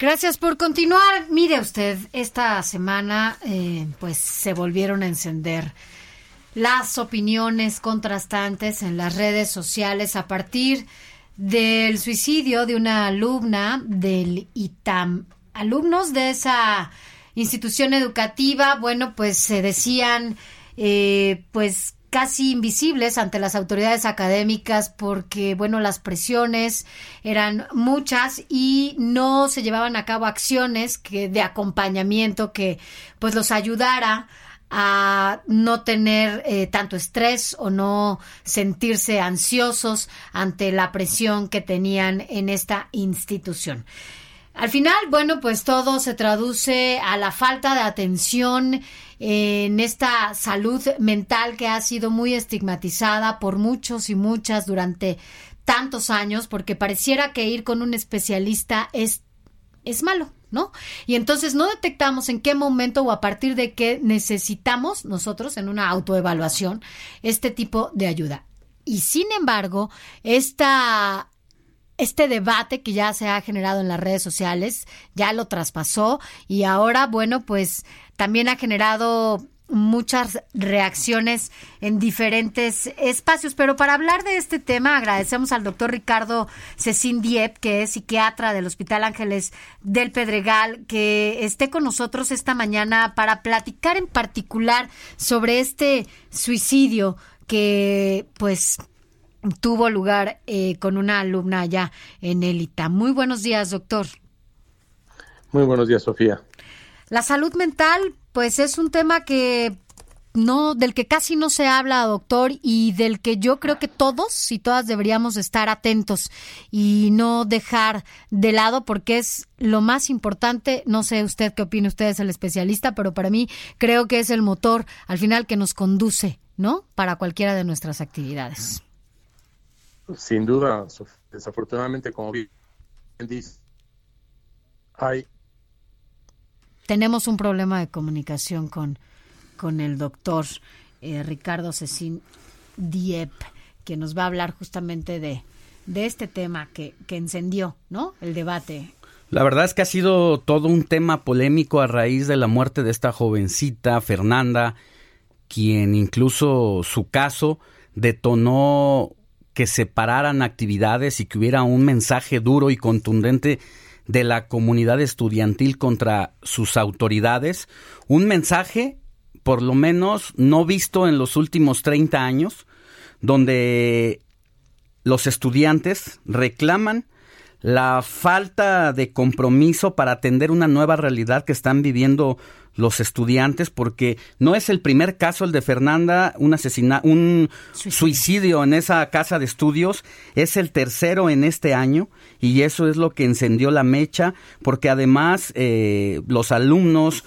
Gracias por continuar. Mire usted, esta semana eh, pues se volvieron a encender las opiniones contrastantes en las redes sociales a partir del suicidio de una alumna del ITAM. Alumnos de esa institución educativa, bueno, pues se decían, eh, pues casi invisibles ante las autoridades académicas porque, bueno, las presiones eran muchas y no se llevaban a cabo acciones que de acompañamiento que pues los ayudara a no tener eh, tanto estrés o no sentirse ansiosos ante la presión que tenían en esta institución. Al final, bueno, pues todo se traduce a la falta de atención en esta salud mental que ha sido muy estigmatizada por muchos y muchas durante tantos años, porque pareciera que ir con un especialista es, es malo, ¿no? Y entonces no detectamos en qué momento o a partir de qué necesitamos nosotros en una autoevaluación este tipo de ayuda. Y sin embargo, esta este debate que ya se ha generado en las redes sociales ya lo traspasó y ahora, bueno, pues también ha generado muchas reacciones en diferentes espacios. Pero para hablar de este tema, agradecemos al doctor Ricardo Cecín Diep, que es psiquiatra del Hospital Ángeles del Pedregal, que esté con nosotros esta mañana para platicar en particular sobre este suicidio que, pues, tuvo lugar eh, con una alumna allá en Élita. Muy buenos días, doctor. Muy buenos días, Sofía. La salud mental, pues es un tema que no del que casi no se habla, doctor, y del que yo creo que todos y todas deberíamos estar atentos y no dejar de lado porque es lo más importante, no sé usted qué opina, usted es el especialista, pero para mí creo que es el motor al final que nos conduce, ¿no? Para cualquiera de nuestras actividades. Sin duda, desafortunadamente, como bien dice, hay... Tenemos un problema de comunicación con, con el doctor eh, Ricardo Cecín Diep, que nos va a hablar justamente de, de este tema que, que encendió, ¿no? El debate la verdad es que ha sido todo un tema polémico a raíz de la muerte de esta jovencita, Fernanda, quien incluso su caso detonó que separaran actividades y que hubiera un mensaje duro y contundente de la comunidad estudiantil contra sus autoridades, un mensaje por lo menos no visto en los últimos 30 años, donde los estudiantes reclaman la falta de compromiso para atender una nueva realidad que están viviendo los estudiantes porque no es el primer caso el de Fernanda, un asesina un suicidio. en esa casa de estudios, es el tercero en este año y eso es lo que encendió la mecha porque además eh, los alumnos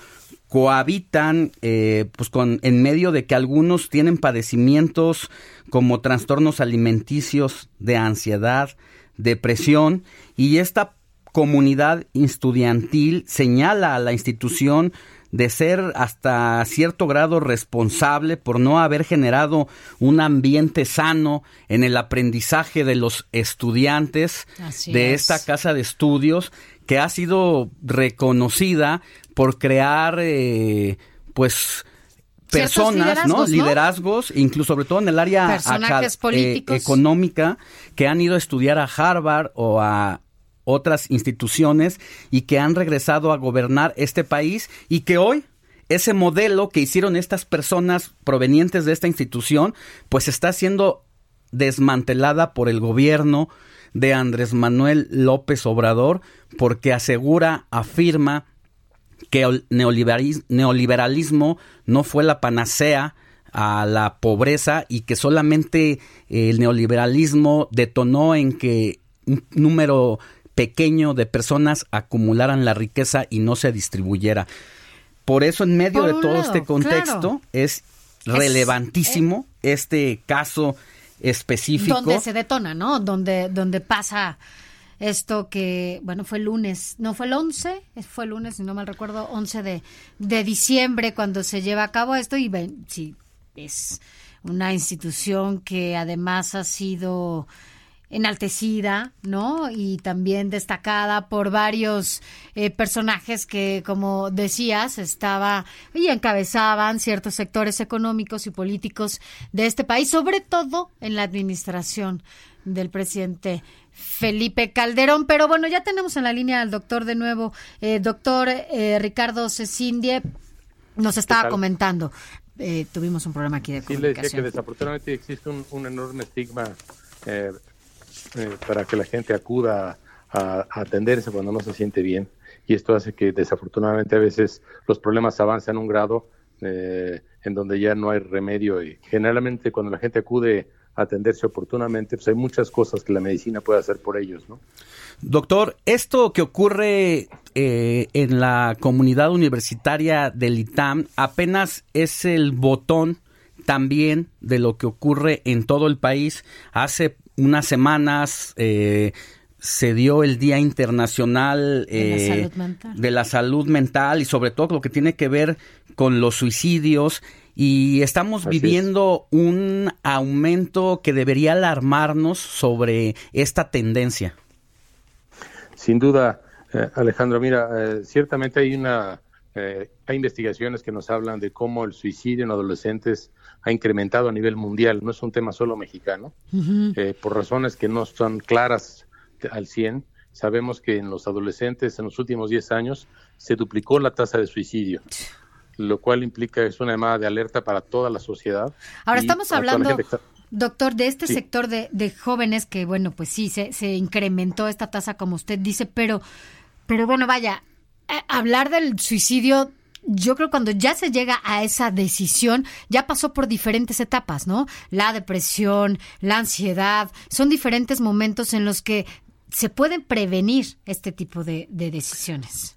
cohabitan eh, pues con en medio de que algunos tienen padecimientos como trastornos alimenticios de ansiedad, depresión y esta comunidad estudiantil señala a la institución de ser hasta cierto grado responsable por no haber generado un ambiente sano en el aprendizaje de los estudiantes de esta casa de estudios que ha sido reconocida por crear eh, pues personas, ¿no? Liderazgos, incluso sobre todo en el área eh, económica, que han ido a estudiar a Harvard o a otras instituciones y que han regresado a gobernar este país y que hoy ese modelo que hicieron estas personas provenientes de esta institución pues está siendo desmantelada por el gobierno de Andrés Manuel López Obrador porque asegura, afirma que el neoliberalismo no fue la panacea a la pobreza y que solamente el neoliberalismo detonó en que un número pequeño de personas acumularan la riqueza y no se distribuyera. Por eso, en medio Por de todo lado, este contexto, claro. es relevantísimo este caso específico. donde se detona, ¿no? Donde, donde pasa esto que, bueno, fue el lunes, no fue el 11, fue el lunes, si no mal recuerdo, 11 de, de diciembre cuando se lleva a cabo esto y ven, sí, es una institución que además ha sido enaltecida, ¿no? Y también destacada por varios eh, personajes que, como decías, estaba y encabezaban ciertos sectores económicos y políticos de este país, sobre todo en la administración del presidente Felipe Calderón. Pero bueno, ya tenemos en la línea al doctor de nuevo, eh, doctor eh, Ricardo Cecindie, nos estaba comentando. eh, tuvimos un problema aquí de Sí, le decía que comunicación. desafortunadamente existe un, un enorme estigma eh, para que la gente acuda a, atenderse cuando no se siente bien. Y esto hace que desafortunadamente a veces los problemas avanzan un grado eh, en donde ya no hay remedio. Y generalmente cuando la gente acude a atenderse oportunamente, pues hay muchas cosas que la medicina puede hacer por ellos, ¿no? Doctor, esto que ocurre eh, en la comunidad universitaria del ITAM apenas es el botón también de lo que ocurre en todo el país. Hace unas semanas eh, se dio el Día Internacional De la eh, salud mental. de la salud mental y sobre todo lo que tiene que ver con los suicidios y estamos Así es. viviendo un aumento que debería alarmarnos sobre esta tendencia. Sin duda, eh, Alejandro, mira, eh, ciertamente hay una eh, hay investigaciones que nos hablan de cómo el suicidio en adolescentes ha incrementado a nivel mundial. No es un tema solo mexicano, Eh, por razones que no son claras al 100. Sabemos que en los adolescentes en los últimos 10 años se duplicó la tasa de suicidio, lo cual implica es una llamada de alerta para toda la sociedad. Ahora estamos hablando, está- doctor, de este Sí. sector de, de jóvenes que, bueno, pues sí, se, se incrementó esta tasa, como usted dice, pero, pero bueno, vaya, hablar del suicidio, yo creo cuando ya se llega a esa decisión, ya pasó por diferentes etapas, ¿no? La depresión, la ansiedad, son diferentes momentos en los que se pueden prevenir este tipo de, de decisiones.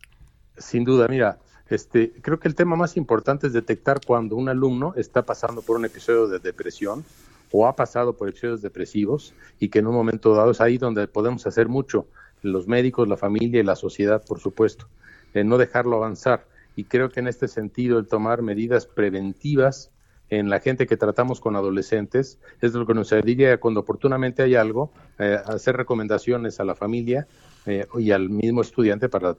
Sin duda, mira, este, creo que el tema más importante es detectar cuando un alumno está pasando por un episodio de depresión o ha pasado por episodios depresivos y que en un momento dado es ahí donde podemos hacer mucho, los médicos, la familia y la sociedad, por supuesto, no dejarlo avanzar. Y creo que en este sentido el tomar medidas preventivas en la gente que tratamos con adolescentes es lo que nos diría cuando oportunamente hay algo, eh, hacer recomendaciones a la familia eh, y al mismo estudiante para,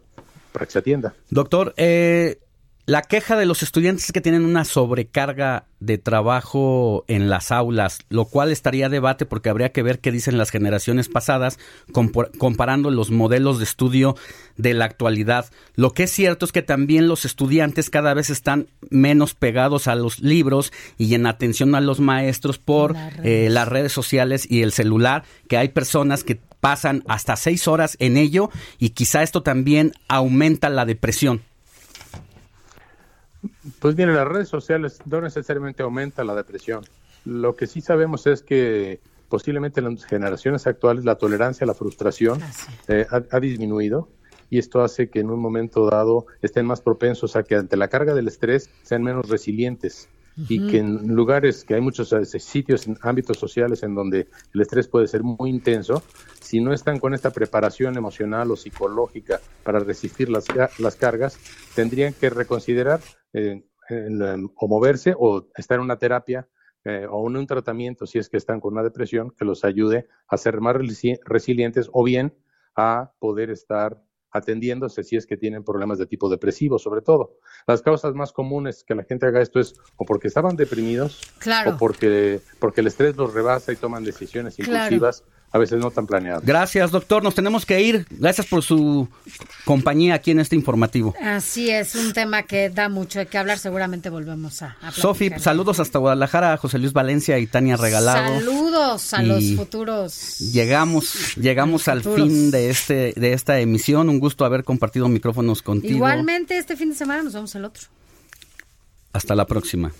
para que se atienda. Doctor, eh, la queja de los estudiantes es que tienen una sobrecarga de trabajo en las aulas, lo cual estaría a debate porque habría que ver qué dicen las generaciones pasadas comparando los modelos de estudio de la actualidad. Lo que es cierto es que también los estudiantes cada vez están menos pegados a los libros y en atención a los maestros por Las redes. eh, las redes sociales y el celular, que hay personas que pasan hasta seis horas en ello y quizá esto también aumenta la depresión. Pues bien, en las redes sociales no necesariamente aumenta la depresión. Lo que sí sabemos es que posiblemente en las generaciones actuales la tolerancia a la frustración eh, ha, ha disminuido y esto hace que en un momento dado estén más propensos a que ante la carga del estrés sean menos resilientes y que en lugares que hay muchos sitios, en ámbitos sociales en donde el estrés puede ser muy intenso, si no están con esta preparación emocional o psicológica para resistir las, las cargas, tendrían que reconsiderar eh, o moverse o estar en una terapia eh, o en un tratamiento si es que están con una depresión que los ayude a ser más resi- resilientes o bien a poder estar atendiéndose si es que tienen problemas de tipo depresivo, sobre todo. Las causas más comunes que la gente haga esto es o porque estaban deprimidos Claro. o porque, porque el estrés los rebasa y toman decisiones Claro. A veces no tan planeadas. Gracias, doctor. Nos tenemos que ir. Gracias por su compañía aquí en este informativo. Así es, un tema que da mucho de qué hablar. Seguramente volvemos a, a Sofi, saludos hasta Guadalajara, José Luis Valencia y Tania Regalado. Saludos a Y los futuros. Llegamos, llegamos al futuros. fin de este, de esta emisión. Un gusto haber compartido micrófonos contigo. Igualmente, este fin de semana nos vemos el otro. Hasta la próxima.